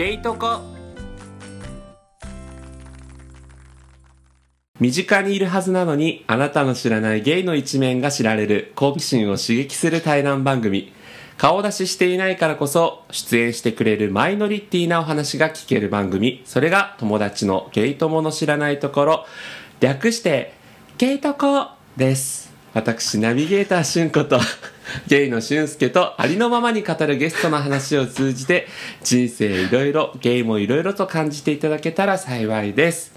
ゲイトコ。身近にいるはずなのにあなたの知らないゲイの一面が知られる。好奇心を刺激する対談番組。顔出ししていないからこそ出演してくれるマイノリティなお話が聞ける番組。それが友達のゲイ友の知らないところ。略してゲイトコです。私ナビゲーターしゅんことゲイのしゅんすけとありのままに語るゲストの話を通じて人生いろいろゲイもいろいろと感じていただけたら幸いです、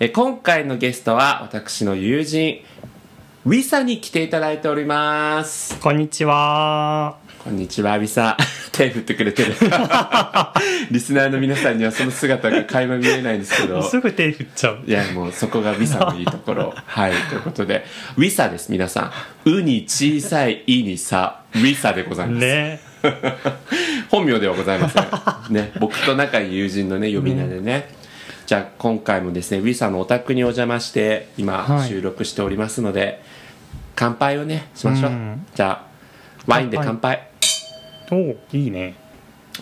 え今回のゲストは私の友人ウィサに来ていただいております。こんにちは。こんにちはウィサ。手振ってくれてる。リスナーの皆さんにはその姿が垣間見えないんですけど。すぐ手振っちゃう。いやもうそこがウィサのいいところ。はいということで。ウィサです皆さん「う」に小さい「い」に「さ」ウィサでございます、ね。本名ではございません。ね。僕と仲いい友人のね呼び名でね、じゃあ今回もですねウィサのお宅にお邪魔して今はい。収録しておりますので、乾杯をねしましょう、うん。じゃあワインで乾杯おお、いいね。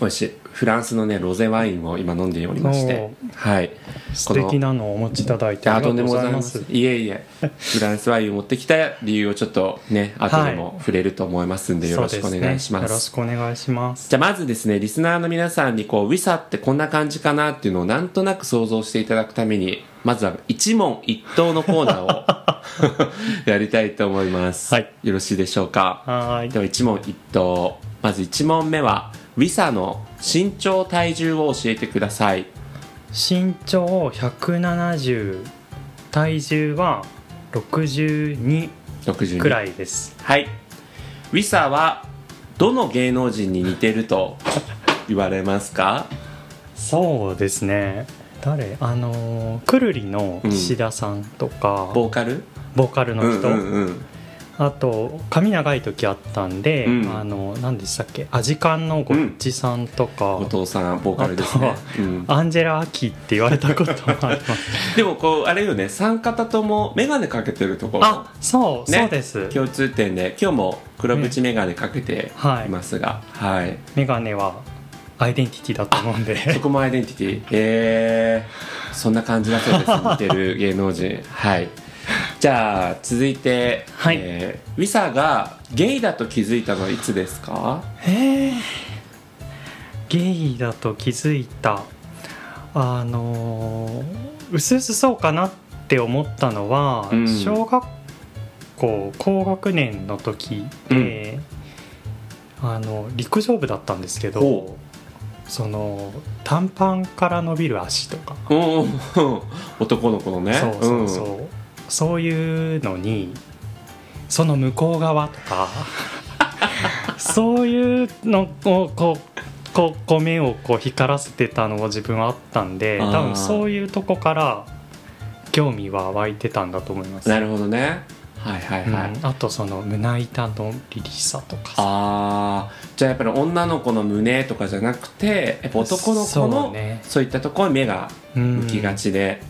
美味しいフランスのねロゼワインを今飲んでおりまして。はい。素敵なのをお持ちいただいてありがとうございます。ざいえいえ。フランスワインを持ってきた理由をちょっとね 後でも触れると思いますんでよろしくお願いします。ねよろしくお願いします。じゃあまずですねリスナーの皆さんにこうウィサってこんな感じかなっていうのをなんとなく想像していただくためにまずは一問一答のコーナーを やりたいと思います、はい。よろしいでしょうか？はーい。では一問一答。まず1問目はウィサの身長体重を教えてください。身長170、体重は62 62くらいです。はい。ウィサはどの芸能人に似てると言われますか？そうですね。誰？あのーくるりの岸田さんとか、ボーカル？ボーカルの人、うんうんうんあと髪長い時あったんで、うん。あの何でしたっけアジカンのごっちさんとか、お父さん。ボーカルですねあ、うん、アンジェラ・アキって言われたこともあります。でもこうあれよね三方とも眼鏡かけてるところ。あそう、ね。そうです。共通点で今日も黒縁眼鏡かけてい。ますが、はい。メガネはアイデンティティだと思うんで。そこもアイデンティティ。えー、そんな感じだそうです。似てる芸能人。はいじゃあ続いて、はい。えーウィサがゲイだと気づいたのはいつですか？へえゲイだと気づいた。あのーうすうすそうかなって思ったのは、うん。小学校高学年の時で、あの陸上部だったんですけどほその短パンから伸びる足とか、うんうん男の子のね。そうそうそう、そういうのにその向こう側とか そういうのをこうこうこう目をこう光らせてたのが自分はあったんで多分そういうとこから興味は湧いてたんだと思います。なるほどね。はいはいはい、うん。あとその胸板の凛々さとか。さあー。じゃあやっぱり女の子の胸とかじゃなくてやっぱ男の子そのうね。そういったところに目がうん向きがちで、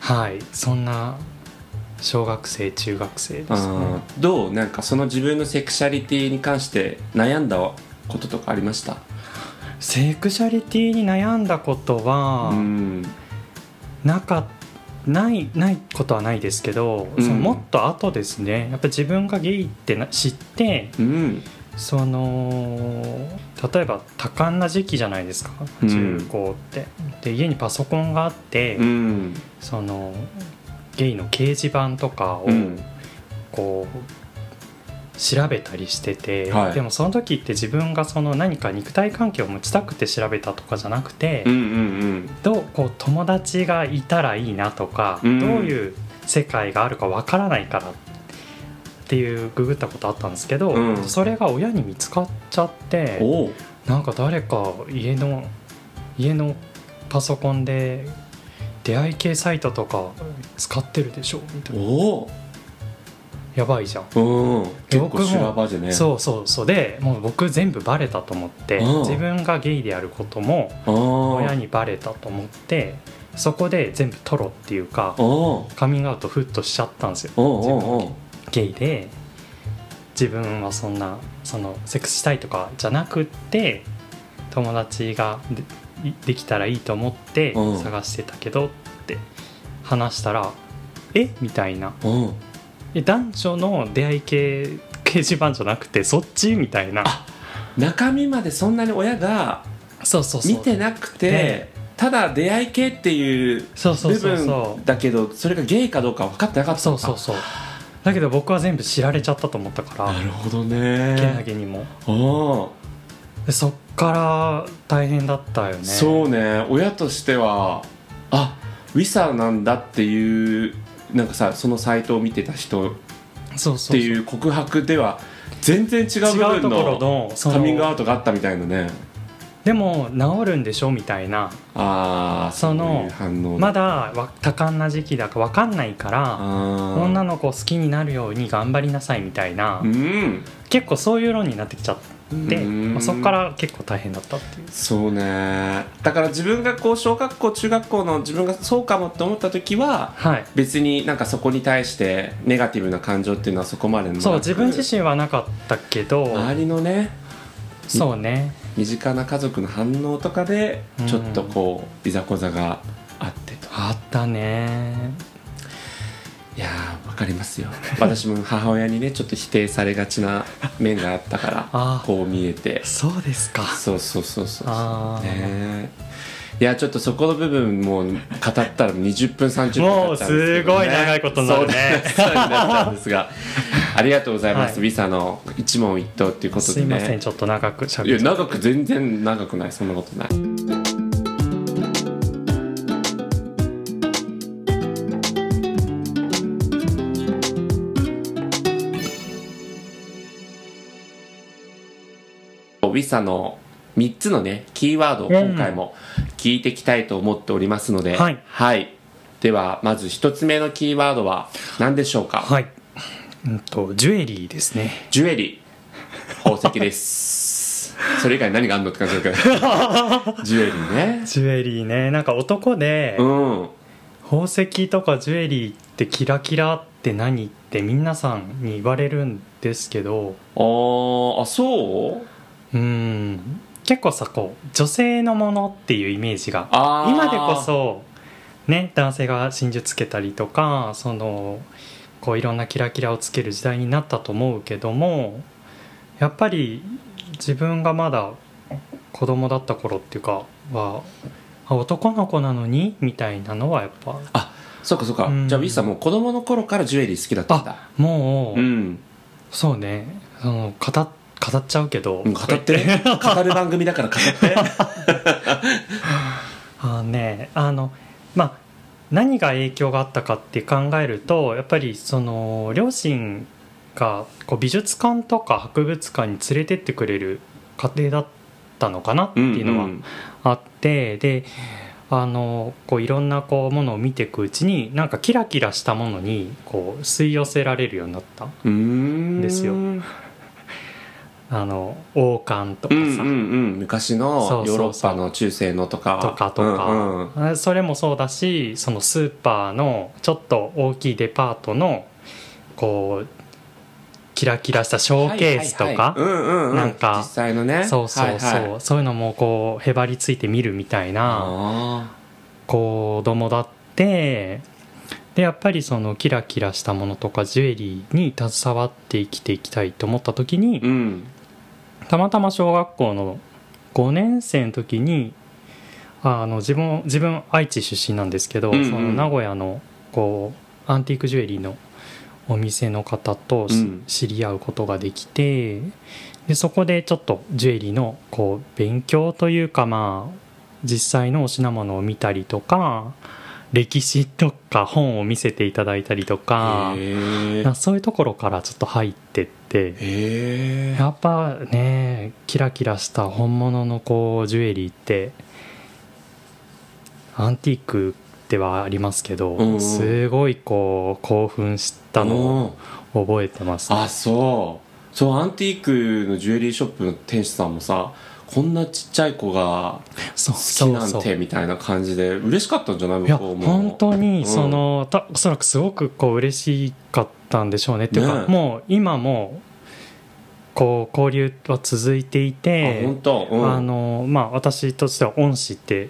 はい。そんな小学生中学生ですね。うんどうなんかその自分のセクシャリティに関して悩んだこととかありました？セクシャリティに悩んだことは、うん。なかないないことはないですけど、うん。そのもっと後ですね。やっぱ自分がゲイってな知ってうん。その例えば多感な時期じゃないですか？うん。中高って、で家にパソコンがあって、うん。そのゲイの掲示板とかをうん。こう調べたりしてて、はい。でもその時って自分がその何か肉体関係を持ちたくて調べたとかじゃなくて、うんうんどうこう友達がいたらいいなとか、うんどういう世界があるかわからないからっていうググったことあったんですけど、うん。それが親に見つかっちゃっうんてなんか誰か家の家のパソコンで出会い系サイトとか使ってるでしょ？みたいな。おやばいじゃん、うん。結構僕も修羅場でね。そうそうそう。でもう僕全部バレたと思ってうん。自分がゲイであることも親にバレたと思ってそこで全部トロっていうかカミングアウトフッとしちゃったんですよ。自分ゲイで自分はそんなそのセックスしたいとかじゃなくって友達ができたらいいと思ってうん。探してたけどって話したら「え？みたいな。うん。え男女の出会い系掲示板じゃなくてそっち？みたいな。中身までそんなに親がそうそうそう。見てなくてね。ただ出会い系っていう部そうそうそう。そ分だけどそれがゲイかどうか分かってなかうったそうそうそう。だけど僕は全部知られちゃったと思ったから。なるほどけなねげにも。うん。でそっから大変だったよね。そうね。親としてはあウィサなんだっていうなんかさそのサイトを見てた人っていう告白では全然違う違部分のカミングアのウトがあったみたいなね。でも治るんでしょみたいな。ああそのまだわ多感な時期だから分かんないから女のの子を好きになるように頑張りなさいみたいな、うん。結構そういう論になってきちゃって、うんまあ、そこから結構大変だったっていう。そうね。だから自分がこう小学校中学校の自分がそうかもって思った時ははい。別になんかそこに対してネガティブな感情っていうのはそこまでそう自分自身はなかったけど周りのねそうね。身近な家族の反応とかでうん。ちょっとこういざこざがあってと。あったねいやーわかりますよ。私も母親にねちょっと否定されがちな面があったからこう見えて。そうですか。そうそうそうそうね。いやちょっとそこの部分もう語ったら20分30分もうすごい長いことになるね。そうなっちゃうんですが。ありがとうございます、はい。ビサの一問一答っていうことでね。すいませんちょっと長くしゃいべっちゃや長く全然長くない。そんなことないウィサの3つのねキーワードを今回も聞いていきたいと思っておりますので、はい。ではまず1つ目のキーワードは何でしょうか、はい。うんとジュエリーですね。ジュエリー。宝石です。それ以外何があんのって感じだけど。ジュエリーね。ジュエリーね。なんか男でうん。宝石とかジュエリーってキラキラって何って皆さんに言われるんですけどあーあそう？うん。結構さこう女性のものっていうイメージが今でこそね男性が真珠つけたりとかそのこういろんなキラキラをつける時代になったと思うけどもやっぱり自分がまだ子供だった頃っていうかはあ男の子なのにみたいなのはやっぱあそうかそうか、うん。じゃあウィスはもう子供の頃からジュエリー好きだったんだ。あもう、うん、そうね。その語っ語っちゃうけど、うん語って。ね 語る番組だから語って。あのねあのまあ何が影響があったかって考えるとやっぱりその両親がこう美術館とか博物館に連れてってくれる家庭だったのかなっていうのはんあって、であのこういろんなこうものを見ていくうちになんかキラキラしたものにこう吸い寄せられるようになったうんうんですよ。うんあの王冠とかさ、うんうんうん。昔のヨーロッパの中世のとか。とかとうんうんか、それもそうだしそのスーパーのちょっと大きいデパートのこうキラキラしたショーケースとか、なんか実際のね。そうそうそう、はいはい。そういうのもこうへばりついて見るみたいなあ子供だってでやっぱりそのキラキラしたものとかジュエリーに携わって生きていきたいと思った時に、ーうんたまたま小学校の5年生の時にあの自分自分愛知出身なんですけど、うんうん。その名古屋のこうアンティークジュエリーのお店の方としうん。知り合うことができてでそこでちょっとジュエリーのこう勉強というかまあ実際のお品物を見たりとか歴史とか本を見せていただいたりとかそういうところからちょっと入ってって。えやっぱねキラキラした本物のこうジュエリーってアンティークではありますけど、うんうん。すごいこう興奮したのを覚えてます、あそう。そうアンティークのジュエリーショップの店主さんもさこんなちっちゃい子が好きなんてみたいな感じで嬉しかったんじゃない？向こうも本当にうん。その、たおそらくすごくこう嬉しかったんでしょうね。っていうか、ねもう今もこう交流は続いていあて本当、うん、あのまあ私としては恩師って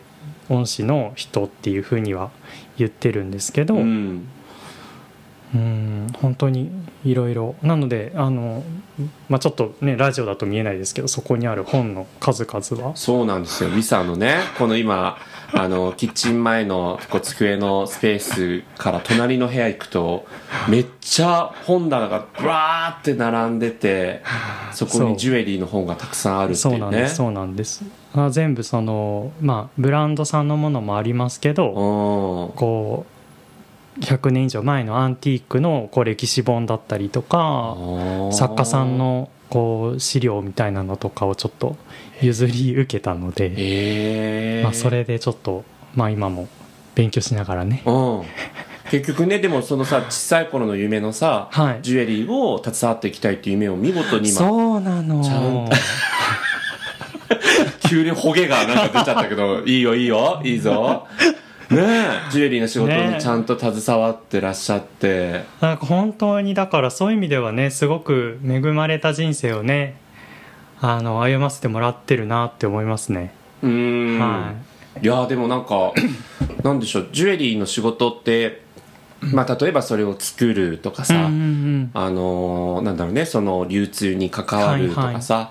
恩師の人っていうふうには言ってるんですけど、ううんん本当にいろいろなのであの、まあ、ちょっとねラジオだと見えないですけどそこにある本の数々は。そうなんですよ。ミサのねこの今あのキッチン前のこう机のスペースから隣の部屋行くとめっちゃ本棚がブワーって並んでてそこにジュエリーの本がたくさんあるっていうね。そうなんですそうなんです。あ全部そのまあブランドさんのものもありますけど、うん。こう100年以上前のアンティークのこう歴史本だったりとか作家さんのこう資料みたいなのとかをちょっと譲り受けたので、ええまあ、それでちょっと、まあ、今も勉強しながらね。うん。結局ねでもそのさ小さい頃の夢のさ、はい。ジュエリーを携わっていきたいっていう夢を見事に今そうなの。ちゃん 急にホゲがなんか出ちゃったけどいいよいいよいいぞジュエリーの仕事にちゃんと携わってらっしゃって、なんか本当にだからそういう意味ではねすごく恵まれた人生をねあの歩ませてもらってるなって思いますね、うーん、、はい。やでもなんか なんでしょう。ジュエリーの仕事ってまあ例えばそれを作るとかさ、うんうんうん。あのーなんだろうね。その流通に関わるとかさ、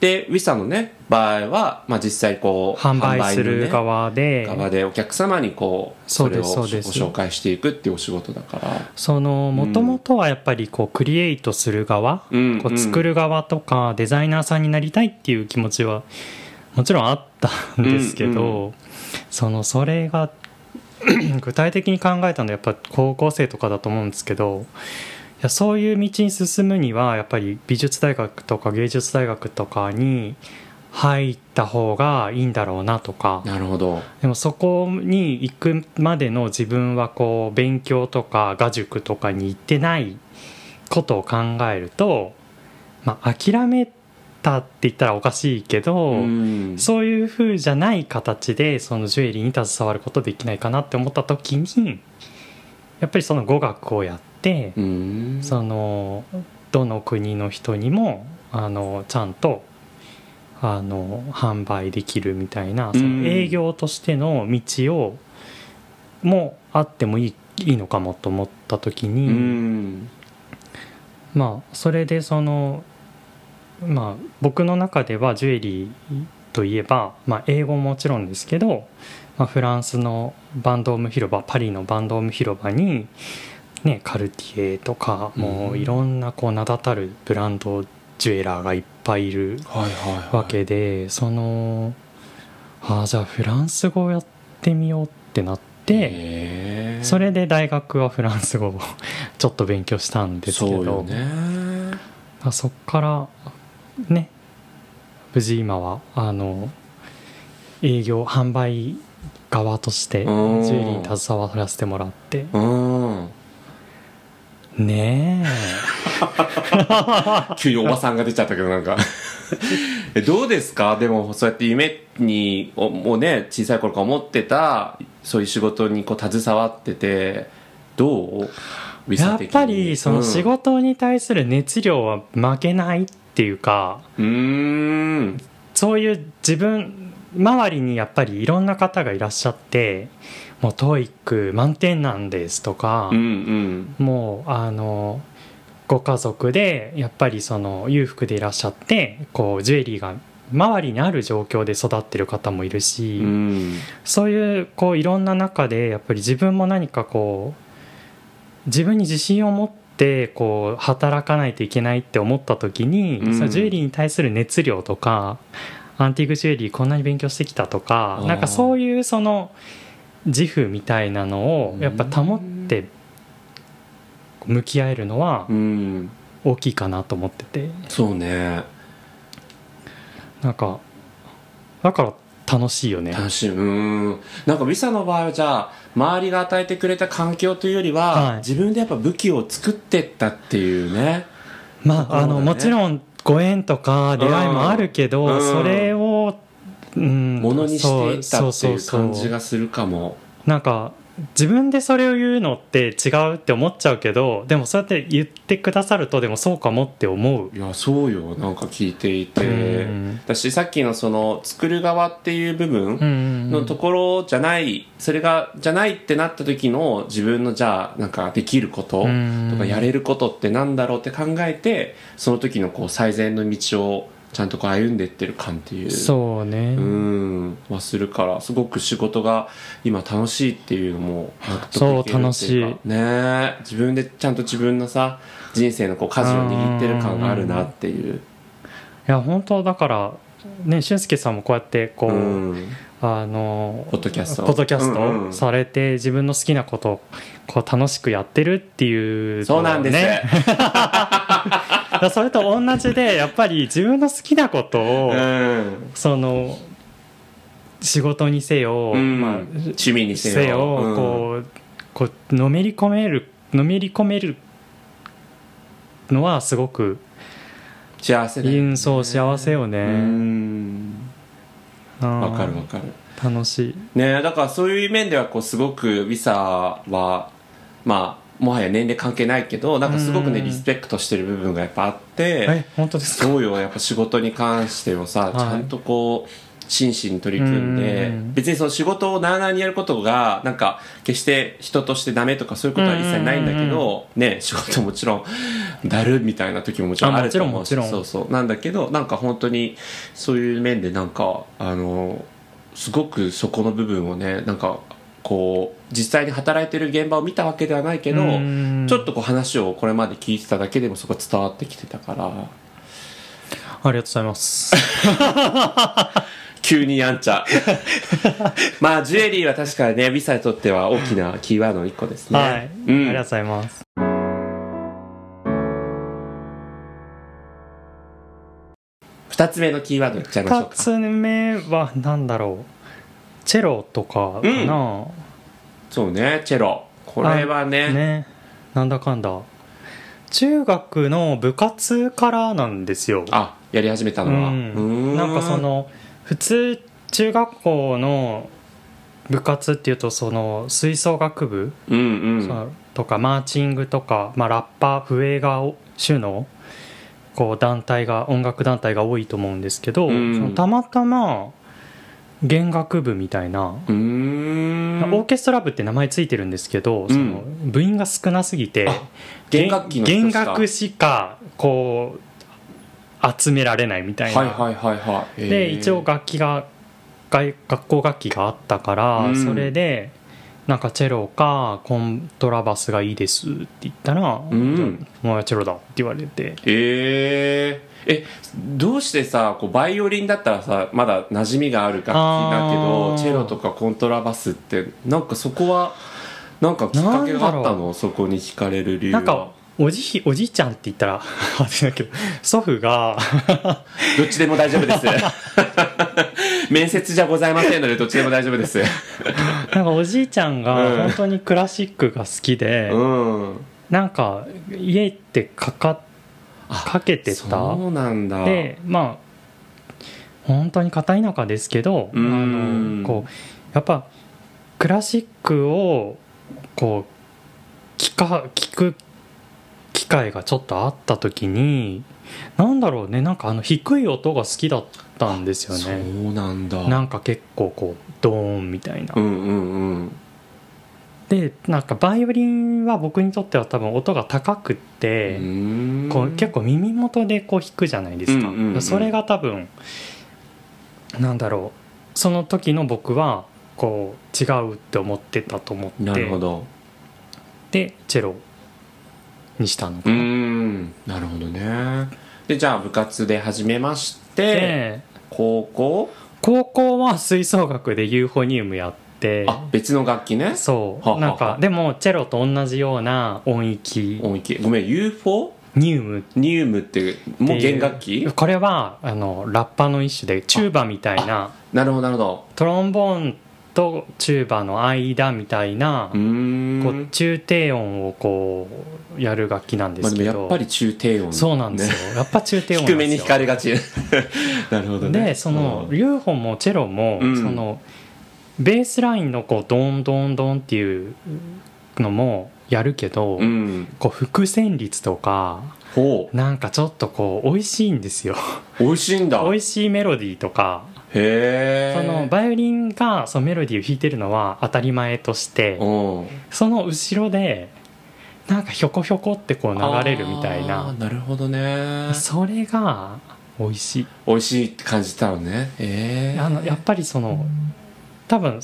でウィサのね場合は、まあ、実際こう販売する側で、側でお客様にこうそご紹介していくっていうお仕事だから。そのもともとはやっぱりこうクリエイトする側、うんこう作る側とかデザイナーさんになりたいっていう気持ちはもちろんあったんですけど、うんそのそれが 具体的に考えたのはやっぱ高校生とかだと思うんですけどいやそういう道に進むにはやっぱり美術大学とか芸術大学とかに入った方がいいんだろうなとか。なるほど。でもそこに行くまでの自分はこう勉強とか画塾とかに行ってないことを考えると、まあ、諦めたって言ったらおかしいけど、うん。そういう風じゃない形でそのジュエリーに携わることできないかなって思った時にやっぱりその語学をやって、うん。そのどの国の人にもあのちゃんとあの販売できるみたいなそうん。の営業としての道をもあってもいいいいのかもと思った時うに、ん。まあそれでそのまあ僕の中ではジュエリーといえば、まあ、英語ももちろんですけど、まあ、フランスのバンドーム広場パリのバンドーム広場に、ね、カルティエとかもういろんなこう名だたるブランドジュエラーがいっぱいいるわけでそのああじゃあフランス語をやってみようってなってそれで大学はフランス語をちょっと勉強したんですけどそうよね。あそっからね無事今はあの営業販売側としてジうん。ュエリーに携わらせてもらってうんね 急におばさんが出ちゃったけどなんか。えどうですか？でもそうやって夢におもうね小さい頃から思ってたそういう仕事にこう携わっててどう？やっぱりその仕事に対する熱量は負けないっていうかうん。そういう自分周りにやっぱりいろんな方がいらっしゃってもう TOEIC 満点なんですとか、うんうん。もうあのご家族でやっぱりその裕福でいらっしゃってこうジュエリーが周りにある状況で育ってる方もいるし、うん。そういうこういろんな中でやっぱり自分も何かこう自分に自信を持ってこう働かないといけないって思った時に、うん。そのジュエリーに対する熱量とかアンティークジュエリーこんなに勉強してきたとかなんかそういうその自負みたいなのをやっぱ保って向き合えるのはうん。大きいかなと思ってて。そうね。なんかだから楽しいよね。楽しい。うん。なんかウィサの場合はじゃあ周りが与えてくれた環境というよりは、はい。自分でやっぱ武器を作ってったっていうね。まあ、あのねもちろんご縁とか出会いもあるけど、うん。それを、うん、ものにしていったっていう。感じがするかも。なんか自分でそれを言うのって違うって思っちゃうけどでもそうやって言ってくださるとでもそうかもって思う。いやそうよ。なんか聞いていて、うん。私さっきのその作る側っていう部分うん。のところじゃない、それがじゃないってなった時の自分のじゃあなんかできることうん。とかやれることってなんだろうって考えてその時のこう最善の道をちゃんとこう歩んでってる感っていう。そうね、うん。はするからすごく仕事が今楽しいっていうのもそう楽しい。ねえ。自分でちゃんと自分のさ人生のこう舵を握ってる感があるなっていう。いや本当だからね俊介さんもこうやってこう、うん。あのポッドキャスト。ポッドキャスうんうんトされて自分の好きなことをこう楽しくやってるっていうそうなんです、ね だそれと同じでやっぱり自分の好きなことを、うん。その仕事にせよ、うん。まあ、趣味にせよ。こうこうのめり込めるのめり込めるのはすごく幸せだよね。そう幸せようねわかるわかる。楽しい。ねだからそういう面ではこうすごくウィサはまあもはや年齢関係ないけどなんかすごくねうん。リスペクトしてる部分がやっぱあってえ本当ですか？そうよやっぱ仕事に関してはさ、い。ちゃんとこう真摯に取り組んでうん。別にその仕事をなあなあにやることがなんか決して人としてダメとかそういうことは一切ないんだけど、ね仕事もちろんだるみたいな時ももちろんあると思うしあもちろんもそうそう。なんだけどなんか本当にそういう面でなんかあのすごくそこの部分をねなんかこう実際に働いてる現場を見たわけではないけどうん。ちょっとこう話をこれまで聞いてただけでもそこ伝わってきてたから。ありがとうございます。急にやんちゃ。まあジュエリーは確かにねビサにとっては大きなキーワードの一個ですね、はい、うん、ありがとうございます。二つ目のキーワードいっちゃいましょう2かつ目は何だろう？チェロとかかな、そうねチェロ。これはね。ね。なんだかんだ。中学の部活からなんですよ。あやり始めたのは、うん。なんかその普通中学校の部活っていうとその吹奏楽部、うんうん。とかマーチングとか、まあ、ラッパー笛が主のこう団体が音楽団体が多いと思うんですけど、うん。たまたま弦楽部みたいな、うーん。オーケストラ部って名前ついてるんですけど、その部員が少なすぎて弦楽器弦楽しかこう集められないみたいな、はいはいはいはい。で一応楽器が外学校楽器があったから、うん。それでなんかチェロかコントラバスがいいですって言ったら「うん。お前はチェロだ」って言われて。へええどうしてさこうバイオリンだったらさまだ馴染みがある楽器だけどチェロとかコントラバスってなんかそこはなんかきっかけがあったの？そこに惹かれる理由は。なんかおじひおじいちゃんって言ったら あれだけど祖父が どっちでも大丈夫です。面接じゃございませんのでどっちでも大丈夫です。なんかおじいちゃんうん。が本当にクラシックが好きで、うん。なんか家ってかかかけてた？そうなんだ。でまあ本当に片田舎ですけどあうん。のこうやっぱクラシックをこう聞か聞く機会がちょっとあった時になんだろうねなんかあの低い音が好きだったんですよそねうなんだ。なんか結構こうドーンみたいな。うんうんうんでなんかバイオリンは僕にとっては多分音が高くって、こう結構耳元でこう弾くじゃないですか、それが多分なんだろう。その時の僕はこう違うって思ってたと思って。なるほど。でチェロにしたのかな、ん。なるほどね。でじゃあ部活で始めましてで高校？高校は吹奏楽でユーフォニウムやってあ別の楽器ね。そう。なんかでもチェロと同じような音域。音域。ごめん UFO ニウム。ニウムってもう弦楽器？これはあのラッパの一種でチューバみたいな。なるほどなるほど。トロンボーンとチューバの間みたいなこう中低音をこうやる楽器なんでまあ、すけど、でもやっぱり中低音そうなんですよ、やっぱ中低音低めに弾かれがち。なるほどね。でそのうん。UFO もチェロも、うん。そのベースラインのこうドンドンドンっていうのもやるけど、うん。こう伏線率とかほなんかちょっとこう美味しいんですよ。う美味しいんだ。美味しいメロディーとか。へえそのバイオリンがそのメロディーを弾いてるのは当たり前としてう。んその後ろでなんかひょこひょこってこう流れるみたいあなーなるほどね。それが美味しい。美味しいって感じたのね。ええあのやっぱりその多分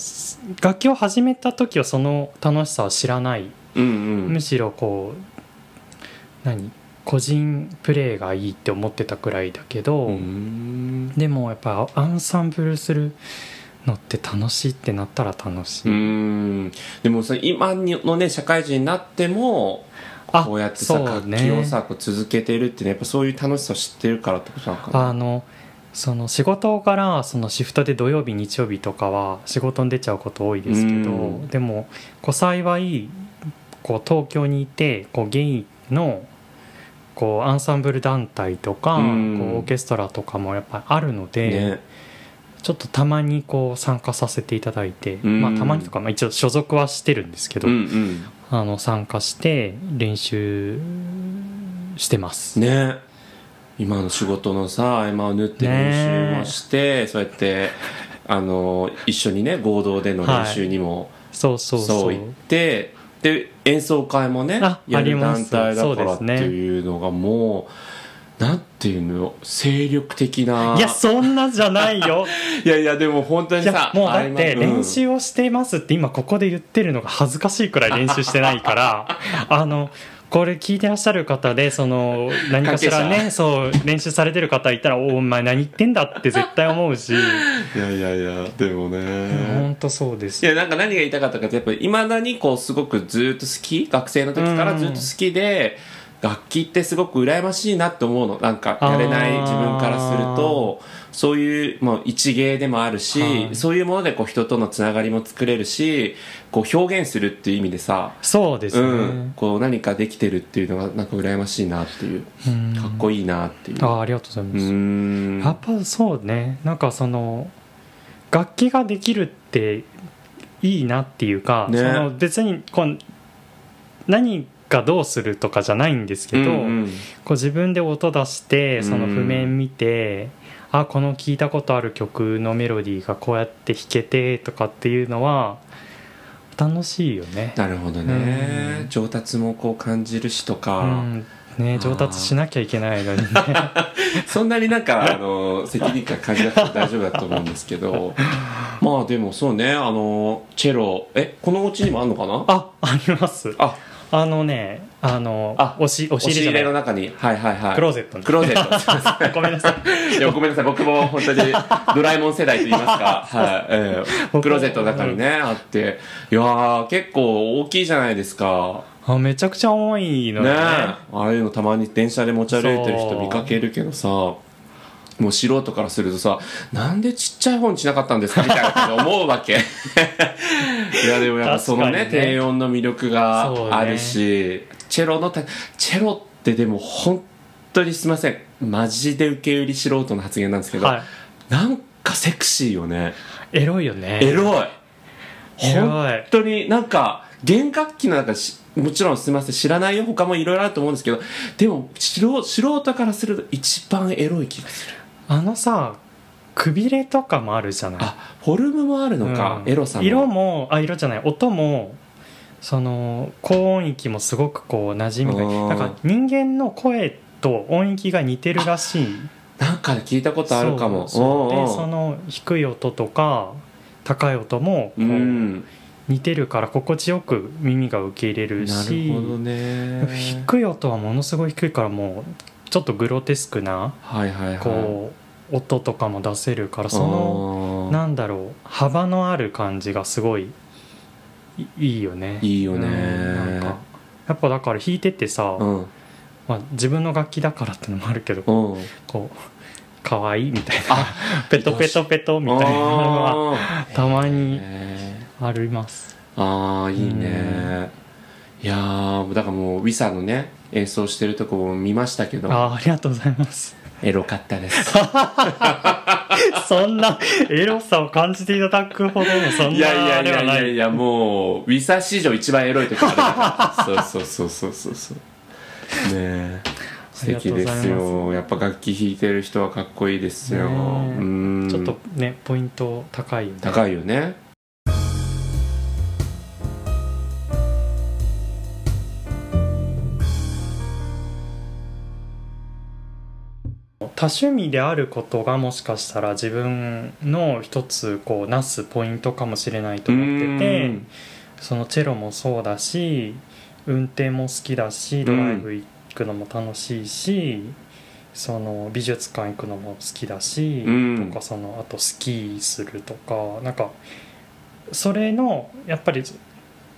楽器を始めた時はその楽しさは知らない。うんうん。むしろこう何個人プレーがいいって思ってたくらいだけど、でもやっぱアンサンブルするのって楽しいってなったら楽しい、うーん。でもさ今のね社会人になってもあこうやってさ、そう楽ね器をさこう続けてるってねやっぱそういう楽しさを知ってるからってことなのかな。あのその仕事からそのシフトで土曜日日曜日とかは仕事に出ちゃうこと多いですけど、うん。でもこう幸いこう東京にいてこうゲイのこうアンサンブル団体とか、うん。こうオーケストラとかもやっぱりあるので、ね。ちょっとたまにこう参加させていただいて、うん。まあたまにとか、まあ、一応所属はしてるんですけど、うんうん。あの参加して練習してます。ね今の仕事のさ合間を縫って練習もして、そうやってあの一緒にね合同での練習にも、そうそうそう。そう行ってで演奏会もねあやる団体だからっていうのがもうなんていうの精力的ないやそんなじゃないよ。いやいやでも本当にさもうだって練習をしてますって今ここで言ってるのが恥ずかしいくらい練習してないから あのこれ聞いてらっしゃる方でその何かしらねそう練習されてる方いたら「おお前何言ってんだ」って絶対思うし。いやいやいやでもね。本当そうです。いやなんか何が言いたかったかってやっぱりいまだにこうすごくずっと好き？学生の時からずっと好きで、楽器ってすごく羨ましいなって思うの。なんかやれない自分からするとそういう、まあ、一芸でもあるし、はい。そういうものでこう人とのつながりも作れるしこう表現するっていう意味でさ、そうですね、うん、こう何かできてるっていうのがなんか羨ましいなっていううん。かっこいいなっていう。あありがとうございうます、やっぱそうね。なんかその楽器ができるっていいなっていうか、ね。その別にこう何がどうするとかじゃないんですけど、うんうん。こう自分で音出してその譜面見て、あこの聞いたことある曲のメロディーがこうやって弾けてとかっていうのは楽しいよね。なるほどね、上達もこう感じるしとか、うん。ね、上達しなきゃいけないのにね。そんなになんかあの責任感感じなくて大丈夫だと思うんですけど。まあでもそうねあのチェロ。えこのお家にもあんのかな？ああります。ああのねあのあ押し押し入れの中にはいはいはい。クローゼット。にクローゼット。ごめんなさい。いやごめんなさい。僕も本当にドラえもん世代と言いますか、はいええ。クローゼットの中にねあって。いやー結構大きいじゃないですか。あめちゃくちゃ重いのね。よねああいうのたまに電車で持ち歩いてる人見かけるけどさもう素人からするとさなんでちっちゃい本にしなかったんですか？みたいな思うわけ。いやでもやっぱそのねね。低音の魅力があるし、チェロのたチェロってでも本当にすいません。マジで受け売り素人の発言なんですけど、はなんかセクシーよね。いエロいよね。エロい。本当になんか弦楽器の中しもちろんすみません。知らないよ。他もいろいろあると思うんですけどでも素人素人からすると一番エロい気がするあのさくびれとかもあるじゃない？あフォルムもあるのか、うん。エロさも。色もあ色じゃない。音もその高音域もすごくこう馴染みがなんか人間の声と音域が似てるらしい。なんか聞いたことあるかも。そう。でその低い音とか高い音もこううん。似てるから心地よく耳が受け入れるなしるほどね。低い音はものすごい低いからもうちょっとグロテスクなはいはいはい。こう音とかも出せるからそののなんだろう幅のある感じがすごいいいいよね。いいよね。うんなんか。やっぱだから弾いててさ、うん。まあ、自分の楽器だからってのもあるけどうん。こう可愛いみたいな。あ ペトペトペトみたいなのはたまにへあります。ーあーいいね。いやーだからもうウィサのね演奏してるとこも見ましたけどあーありがとうございます。エロかったです。そんなエロさを感じていただくほどのそんいやいなやいやあれはいないやいやもうウィサ史上一番エロい時あるから。そうそうそうそうそうそう。ねえ。素敵ですよ。やっぱ楽器弾いてる人はかっこいいですよ、うん。ちょっとねポイント高いよね高いよね多趣味であることがもしかしたら自分の一つこうなすポイントかもしれないと思っててうん。そのチェロもそうだし運転も好きだしドライブ行くのも楽しいし、その美術館行くのも好きだし、うん。とかそのあとスキーするとかなんかそれのやっぱり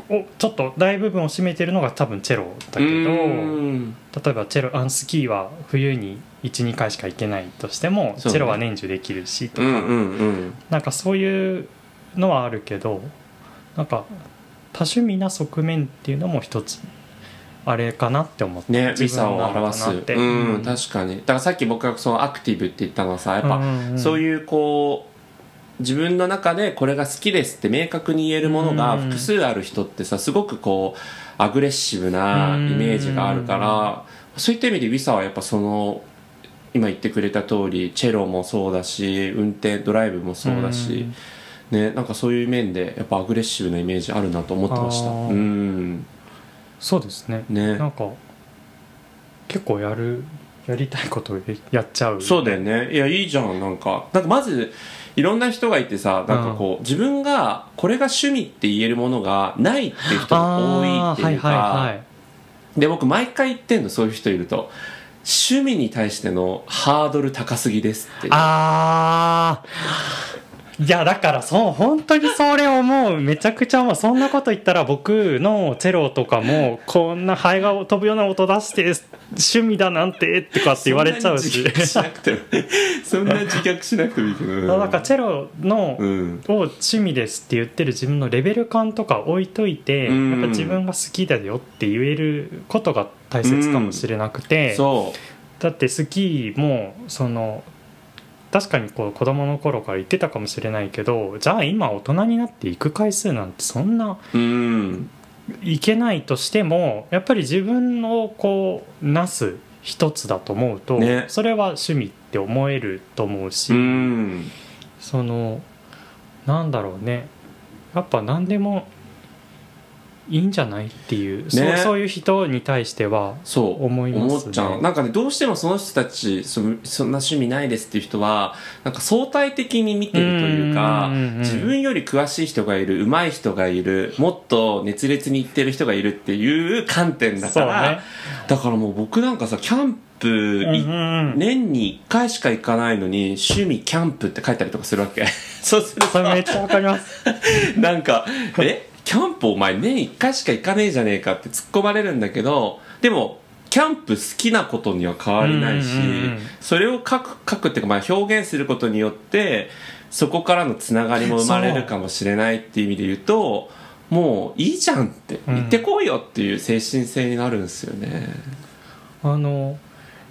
おちょっと大部分を占めてるのが多分チェロだけど。うん。例えばチェロあスキーは冬に12回しか行けないとしても、チェロは年中できるしとか、うんうんうん。なんかそういうのはあるけどなんか多趣味な側面っていうのも一つあれかなって思ってね自美さを表す。うん、確かに。だからさっき僕がそのアクティブって言ったのはさやっぱ、そういいうこう自分の中でこれが好きですって明確に言えるものがうん。複数ある人ってさすごくこうアグレッシブなイメージがあるからそういった意味でウィサはやっぱその今言ってくれた通りチェロもそうだし運転ドライブもそうだし、ね、なんかそういう面でやっぱアグレッシブなイメージあるなと思ってました。うん。そうですね。ね。なんか結構やるやりたいことをやっちゃう。そうだよね。いやいいじゃんなんか。なんかまずいろんな人がいてさなんかこう、自分がこれが趣味って言えるものがないっていう人が多いっていうか、はいはいはい。で僕毎回言ってんのそういう人いると。趣味に対してのハードル高すぎですって。あーいやだからそう本当にそれ思うめちゃくちゃ思うそんなこと言ったら僕のチェロとかもこんなハエが飛ぶような音出して趣味だなんてとかって言われちゃうし。そんな自覚しなくてもいいけどだからチェロの、を趣味ですって言ってる自分のレベル感とか置いといて、やっぱ自分が好きだよって言えることが大切かもしれなくて、そだってスキーもその確かにこう子供の頃から言ってたかもしれないけどじゃあ今大人になって行く回数なんてそんなううん。いけないとしてもやっぱり自分のこうなす一つだと思うと、ね。それは趣味って思えると思うし、うん。そのなんだろうね。やっぱ何でもいいんじゃないっていう、そうそういう人に対してはそう。思いますね。思っちゃう。なんかねどうしてもその人たちそのそんな趣味ないですっていう人はなんか相対的に見てるというかう自分より詳しい人がいる上手い人がいるもっと熱烈に言ってる人がいるっていう観点だから、ね。だからもう僕なんかさキャンプ年に1回しか行かないのに趣味キャンプって書いたりとかするわけ。そうするとそれめっちゃわかります。なんか「え？キャンプお前年1回しか行かねえじゃねえか」って突っ込まれるんだけどでもキャンプ好きなことには変わりないし、うんうんうん。それを書く書くっていうか、まあ、表現することによってそこからのつながりも生まれるかもしれないっていう意味で言うともういいじゃんってうん。行ってこいよっていう精神性になるんですよね。あの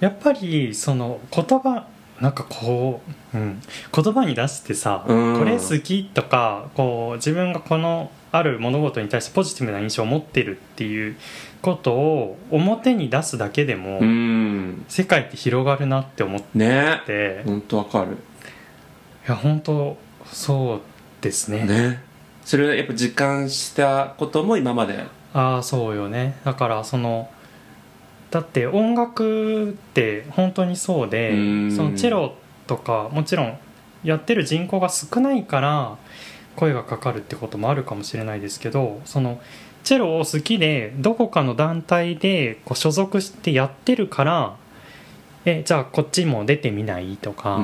やっぱりその言葉なんかこう、うん、言葉に出してさ、うん。これ好きとかこう自分がこのある物事に対してポジティブな印象を持ってるっていうことを表に出すだけでも、うん。世界って広がるなって思っねて、いほんとわかる。や本当そうですね。ね。それをやっぱ実感したことも今まで。ああそうよね。だからそのだって音楽って本当にそうでうん。そのチェロとかもちろんやってる人口が少ないから声がかかるってこともあるかもしれないですけどそのチェロを好きでどこかの団体でこう所属してやってるからえじゃあこっちも出てみないとか、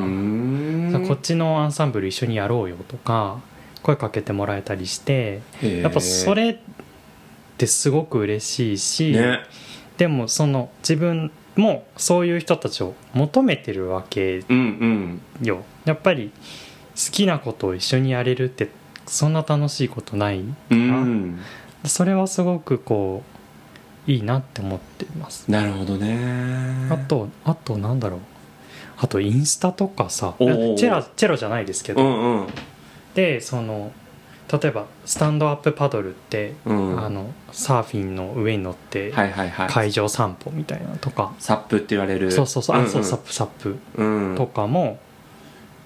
こっちのアンサンブル一緒にやろうよとか声かけてもらえたりしてやっぱそれってすごく嬉しいし、ね。でもその自分もそういう人たちを求めてるわけうんうん。よやっぱり好きなことを一緒にやれるってそんな楽しいことないうん。それはすごくこういいなって思ってます。なるほどね。あとあとなんだろう。あとインスタとかさチェラチェロじゃないですけうど、んうん。でその例えばスタンドアップパドルって、うん。あのサーフィンの上に乗ってはいはいはい。海上散歩みたいなとか、サップって言われる。そうそうそう、あんんそうサップサップうん。とかも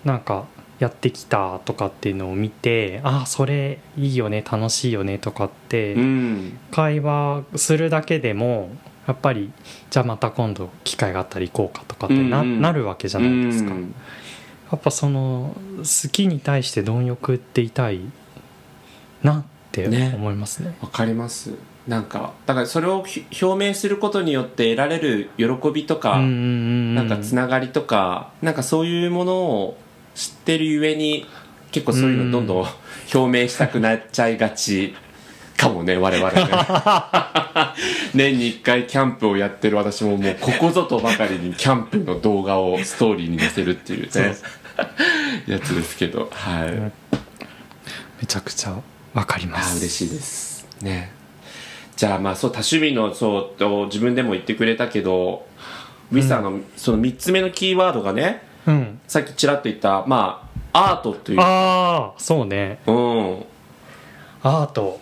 なんかやってきたとかっていうのを見てああそれいいよね楽しいよねとかってうん。会話するだけでもやっぱりじゃあまた今度機会があったら行こうかとかってな,、うんうん。なるわけじゃないですか。うんやっぱその好きに対して貪欲っていたいなってね思いますね。わかります。なんかだからそれをひ表明することによって得られる喜びとか、うんうんうんなんかつながりとかなんかそういうものを知ってるゆえに結構そういうのどんどん表明したくなっちゃいがちかもね我々ね。年に1回キャンプをやってる私ももうここぞとばかりにキャンプの動画をストーリーに載せるっていうね やつですけどはい、めちゃくちゃわかりまあす。ー嬉しいです。ね。じゃあまあそう多趣味のそうと自分でも言ってくれたけどウィサのその3つ目のキーワードがねうん。さっきちらっと言ったまあアートという。ああそうね。うん。アート。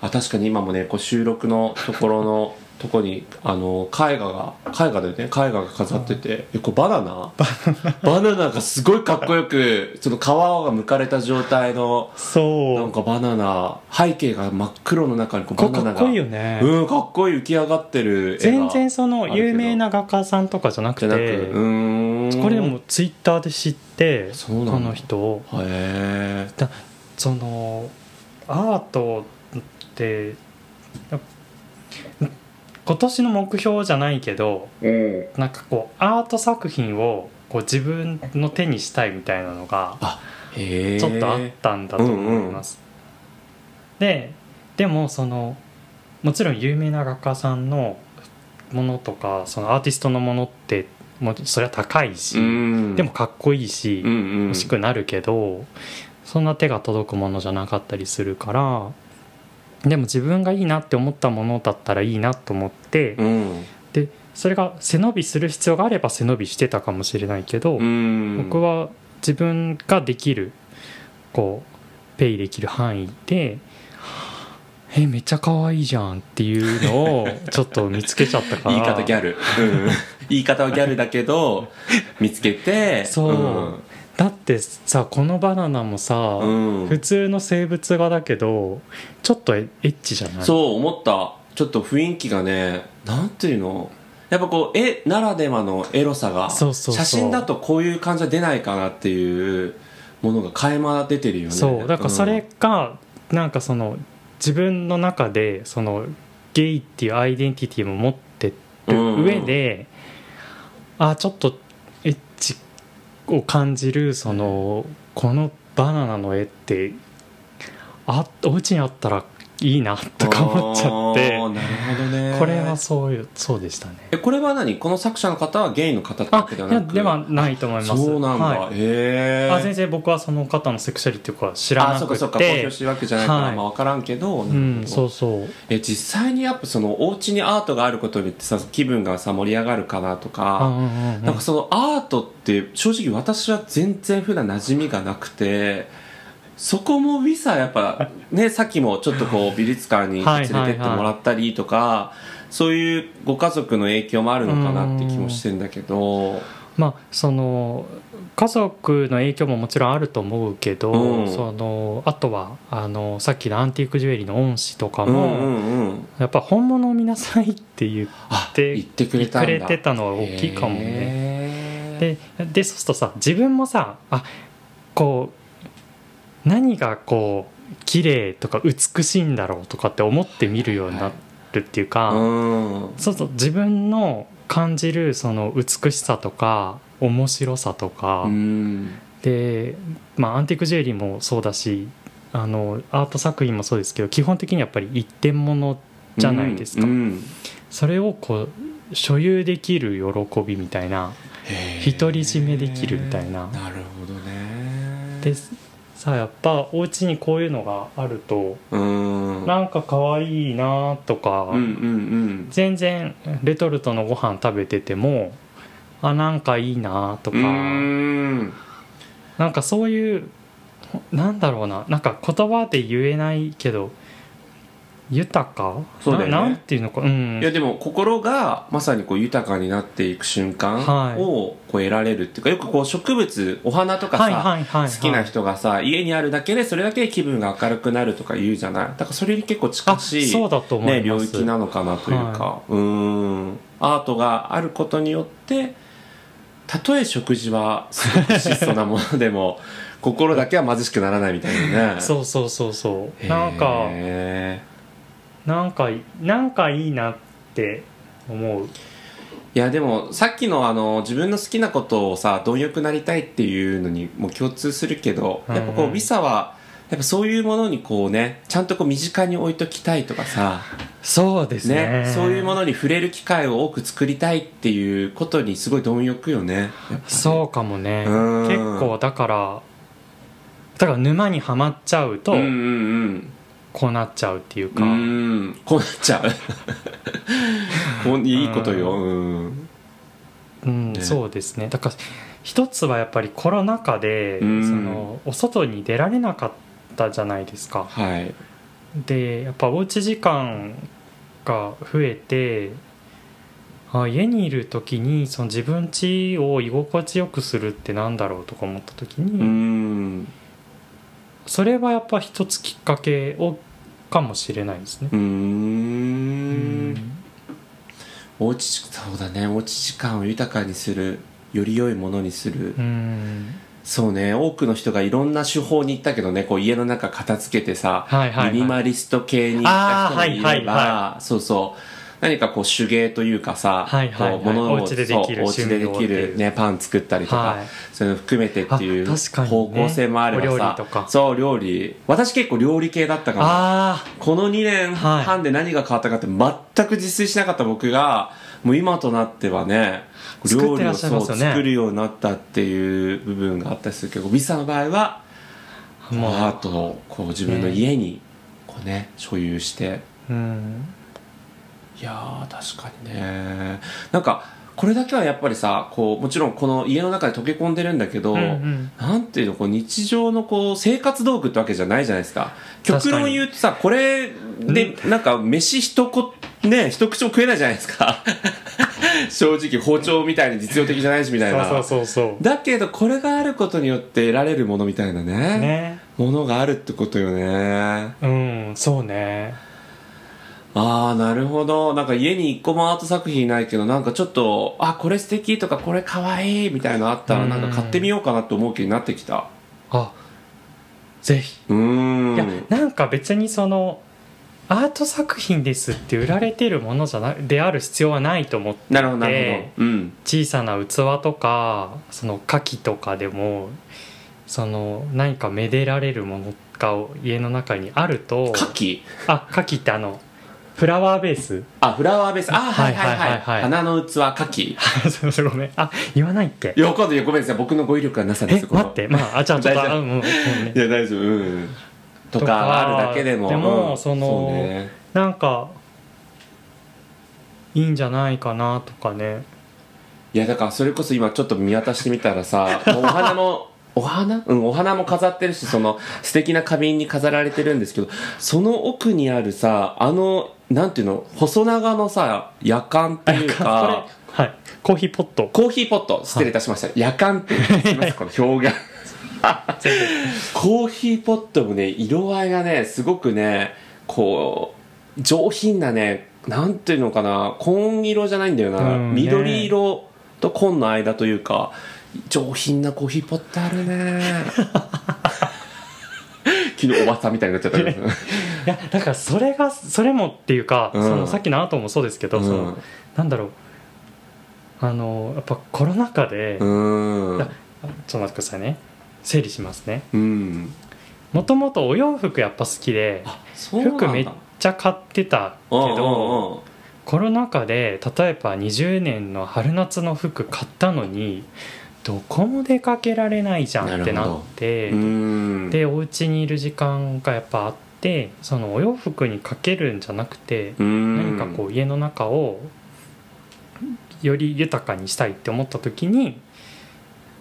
あ確かに今もねこう収録のところの とこにあの絵画が絵画でね。絵画が飾っててえこれバナナ？バナナ。がすごいかっこよくその皮が剥かれた状態のそう。なんかバナナ背景が真っ黒の中にこうこバナナがかっこいいよね、うんかっこいい。浮き上がってる絵が全然その有名な画家さんとかじゃなくじゃなくてうーんこれでもツイッターで知ってこの人を。へそのアートってや今年の目標じゃないけどうん。なんかこうアート作品をこう自分の手にしたいみたいなのがちょっとあったんだと思います。ででもそのもちろん有名な画家さんのものとかそのアーティストのものってもうそれは高いし、うん。でもかっこいいし、うんうん。欲しくなるけどそんな手が届くものじゃなかったりするからでも自分がいいなって思ったものだったらいいなと思って、うん。でそれが背伸びする必要があれば背伸びしてたかもしれないけど、うん。僕は自分ができるこうペイできる範囲で「えめっちゃ可愛いじゃん」っていうのをちょっと見つけちゃったから。言い方ギャル、うん、言い方はギャルだけど 見つけてそう。だってさこのバナナもさ、うん。うん普通の生物画だけどちょっとエエッチじゃない？そう思った。ちょっと雰囲気がねなんていうの？やっぱこう絵ならではのエロさがそうそうそう。写真だとこういう感じは出ないかなっていうものが垣間出てるよね。そう。だからそれがなんかその自分の中でそのゲイっていうアイデンティティも持ってる上で、あちょっとエッチを感じるそのこのバナナの絵ってあお家にあったらいいなとか思っちゃって。なるほどねこれはそういうそうでしたね。えこれは何？この作者の方はゲイの方ってわけではなく？ではないと思います。そうなんだ、はい。へえ。あ全然僕はその方のセクシャリティとか知らなくあそうかそうか。公表てしてるわけじゃないから、はい。まあ分からんけど、う。んそうそう。え実際にやっぱそのお家にアートがあることによってさ気分がさ盛り上がるかなとあか、うんうんうん。なんかそのアートって正直私は全然普段馴染みがなくてそこもウィサやっぱねさっきもちょっとこう美術館に連れてってもらったりとか、そういうご家族の影響もあるのかなって気もしてんだけど。まあその家族の影響ももちろんあると思うけど、うん。そのあとはあのさっきのアンティークジュエリーの恩師とかも、うんうんうん。やっぱ本物を見なさいって言っあて言ってくれてたのは大きいかもね。ででそうするとさ自分もさあこう何がこう綺麗とか美しいんだろうとかって思って見るようになるっていうか、うん。そうそう自分の感じるその美しさとか面白さとか、うん。で、まあ、アンティークジュエリーもそうだしあのアート作品もそうですけど基本的にやっぱり一点物じゃないですか、うんそれをこう所有できる喜びみたいな独り占めできるみたいな。なるほどね。でさやっぱお家にこういうのがあるとうん。なんか可愛いなとか、うんうんうん。全然レトルトのご飯食べててもあなんかいいなとか。なんかそういうなんだろうな。なんか言葉で言えないけど豊か？そうだよね。ななんていうのか？うん。いやでも心がまさにこう豊かになっていく瞬間はい。をこう得られるっていうかよくこう植物お花とかさ、はいはいはいはい。好きな人がさ家にあるだけでそれだけで気分が明るくなるとか言うじゃない？だからそれに結構近しいあそうだと思います。ね、領域なのかなというか、うーん。アートがあることによってたとえ食事はすごく質素なものでも 心だけは貧しくならないみたいなね。そうそうそうそう。なんかへなんかなんかいいなって思う。ーいやでもさっきのあの自分の好きなことをさ貪欲なりたいっていうのにも共通するけどやっぱこううんビサはやっぱそういうものにこうねちゃんとこう身近に置いときたいとかさそうですね。ねそういうものに触れる機会を多く作りたいっていうことにすごい貪欲よね。そうかもね。うん。結構だからだから沼にはまっちゃうとうんうんこうなっちゃうっていうか、うこうなっちゃう。こういいことよ。うん。うん。ね。そうですね。だから一つはやっぱりコロナ禍で、うん。そのお外に出られなかったじゃないですか。はい。でやっぱおうち時間が増えてあ家にいる時にその自分家を居心地よくするってなんだろうとか思った時に、うんそれはやっぱ一つきっかけをかもしれないですね。う。ん。おうちそうだね。おうち時間を豊かにするより良いものにする、うん。そうね。多くの人がいろんな手法に行ったけどね。こう家の中片付けてさ、はいはいはい。ミニマリスト系に行った人もいれば、あーはいはいはそうそう何かこう手芸というかさ、はいはいはい。こう物をお家でできるでできる、ね、パン作ったりとか、はい。そういうの含めてっていう方向性もあればさ、お料理とか。そう料理。私結構料理系だったかもあこの2年はい。半で何が変わったかって全く自炊しなかった僕がもう今となってはね料理をそう作るようになったっていう部分があったりするけどビサの場合はあもう。アートをこう自分の家にこうね所有して。うんいやー確かにね。なんかこれだけはやっぱりさこうもちろんこの家の中で溶け込んでるんだけど、うんうん。なんていうのこう日常のこう生活道具ってわけじゃないじゃないですか。極論言うとさこれでなんか飯一こね一口も食えないじゃないですか。正直包丁みたいに実用的じゃないしみたいな。そうそうそうそだけどこれがあることによって得られるものみたいなうね。ね。ものがあるってことよね。うんそうねああなるほど。なんか家に一個もアート作品ないけどなんかちょっとあこれ素敵とかこれかわいいみたいなのあったらうんなんか買ってみようかなって思う気になってきた。あぜひ。うーん。いやなんか別にそのアート作品ですって売られてるものじゃなである必要はないと思ってなるほどなるほど。うん。小さな器とかその牡蠣とかでもその何かめでられるものが家の中にあると牡蠣あ牡蠣ってあのフラワーベース？あフラワーベース。あはいはいはい,、はい花の器牡蠣 そうそうごめん。あ言わないっけ？いや今度ごめんなさい。僕の語彙力がなさですえ待って。まああじゃあちょっとあうんうんうん。ねいや大丈夫。うんととかかあるだけでも。でもうん。そのうね。なんかいいんじゃないかなとかね。いやだからそれこそ今ちょっと見渡してみたらさお花もお花？うんお花も飾ってるしその素敵な花瓶に飾られてるんですけどその奥にあるさあのなんていうの？細長のさ夜間っていうかはい。コーヒーポット。コーヒーポット。失礼いたしました。夜間って言いますこの表現。コーヒーポットもね色合いがねすごくねこう上品なねなんていうのかな紺色じゃないんだよな、うんね。緑色と紺の間というか上品なコーヒーポットあるね。昨日おばさんみたいになっちゃったけど。いやだからそれがそれもっていうか、うん。そのさっきのアートもそうですけど、うん。そのなんだろう。あのやっぱコロナ禍で、ちょっと待ってくださいね。整理しますね。うん。もともとお洋服やっぱ好きで服めっちゃ買ってたけどうんコロナ禍で例えば20年の春夏の服買ったのにどこも出かけられないじゃんってなってでお家にいる時間がやっぱあってそのお洋服にかけるんじゃなくて何かこう家の中をより豊かにしたいって思った時に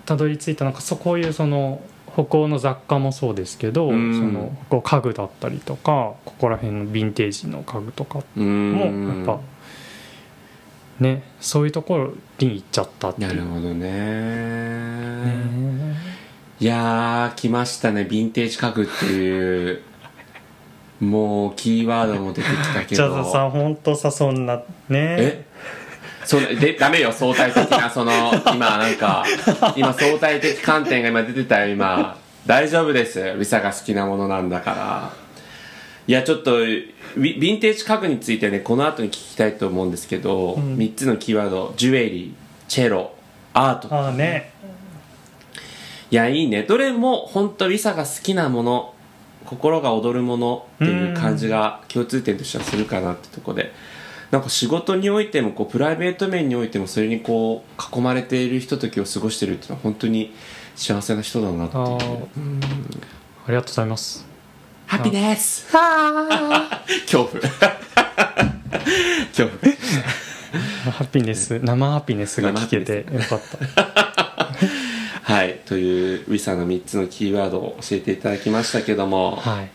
たどり着いたなんかそうこういうその歩行の雑貨もそうですけど、うん。そのこう家具だったりとかここら辺のヴィンテージの家具とかもやっぱねそういうところに行っちゃったっていう。なるほどね。ね。いやー来ましたねヴィンテージ家具っていうもうキーワードも出てきたけじゃどあさ本当さそんなね。え？それでダメよ相対的な その今なんか今相対的観点が今出てたよ今。大丈夫です。リサが好きなものなんだからいやちょっとヴィンテージ家具についてねこの後に聞きたいと思うんですけど、うん。3つのキーワードジュエリーチェロアート。ああね。いやいいね。どれも本当リサが好きなもの心が躍るものっていう感じが共通点としてはするかなってとこで。なんか仕事においてもこうプライベート面においてもそれにこう囲まれているひとときを過ごしてるっていうのは本当に幸せな人だなっていう。あーありがとうございますハッピーです。恐怖。恐怖。ハッピーネス生ハピネスが聞けてよかった。はい。というウィサの3つのキーワードを教えていただきましたけども。はい。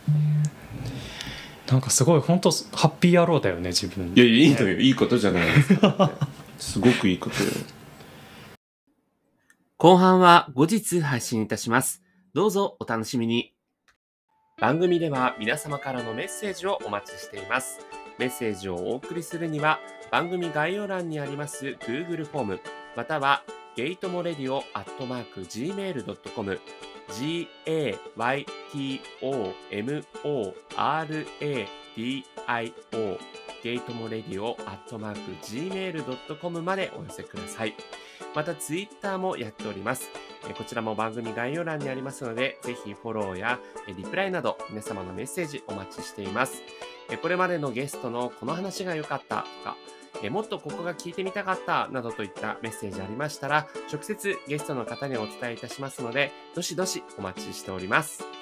なんかすごい本当ハッピー野郎だよね自分。いやいやいいのよ。いいことじゃないですか。すごくいいことよ。後半は後日配信いたします。どうぞお楽しみに番組では皆様からのメッセージをお待ちしていますメッセージをお送りするには番組概要欄にあります Google フォームまたはゲートモレディオアットマーク Gmail.com G-A-Y-T-O-M-O-R-A-D-I-O ゲートモレディオアットマーク Gmail.com までお寄せください。またツイッターもやっております。えこちらも番組概要欄にありますので、ぜひフォローやえリプライなど皆様のメッセージお待ちしています。えこれまでのゲストのこの話が良かったとか、えもっとここが聞いてみたかったなどといったメッセージありましたら、直接ゲストの方にお伝えいたしますので、どしどしお待ちしております。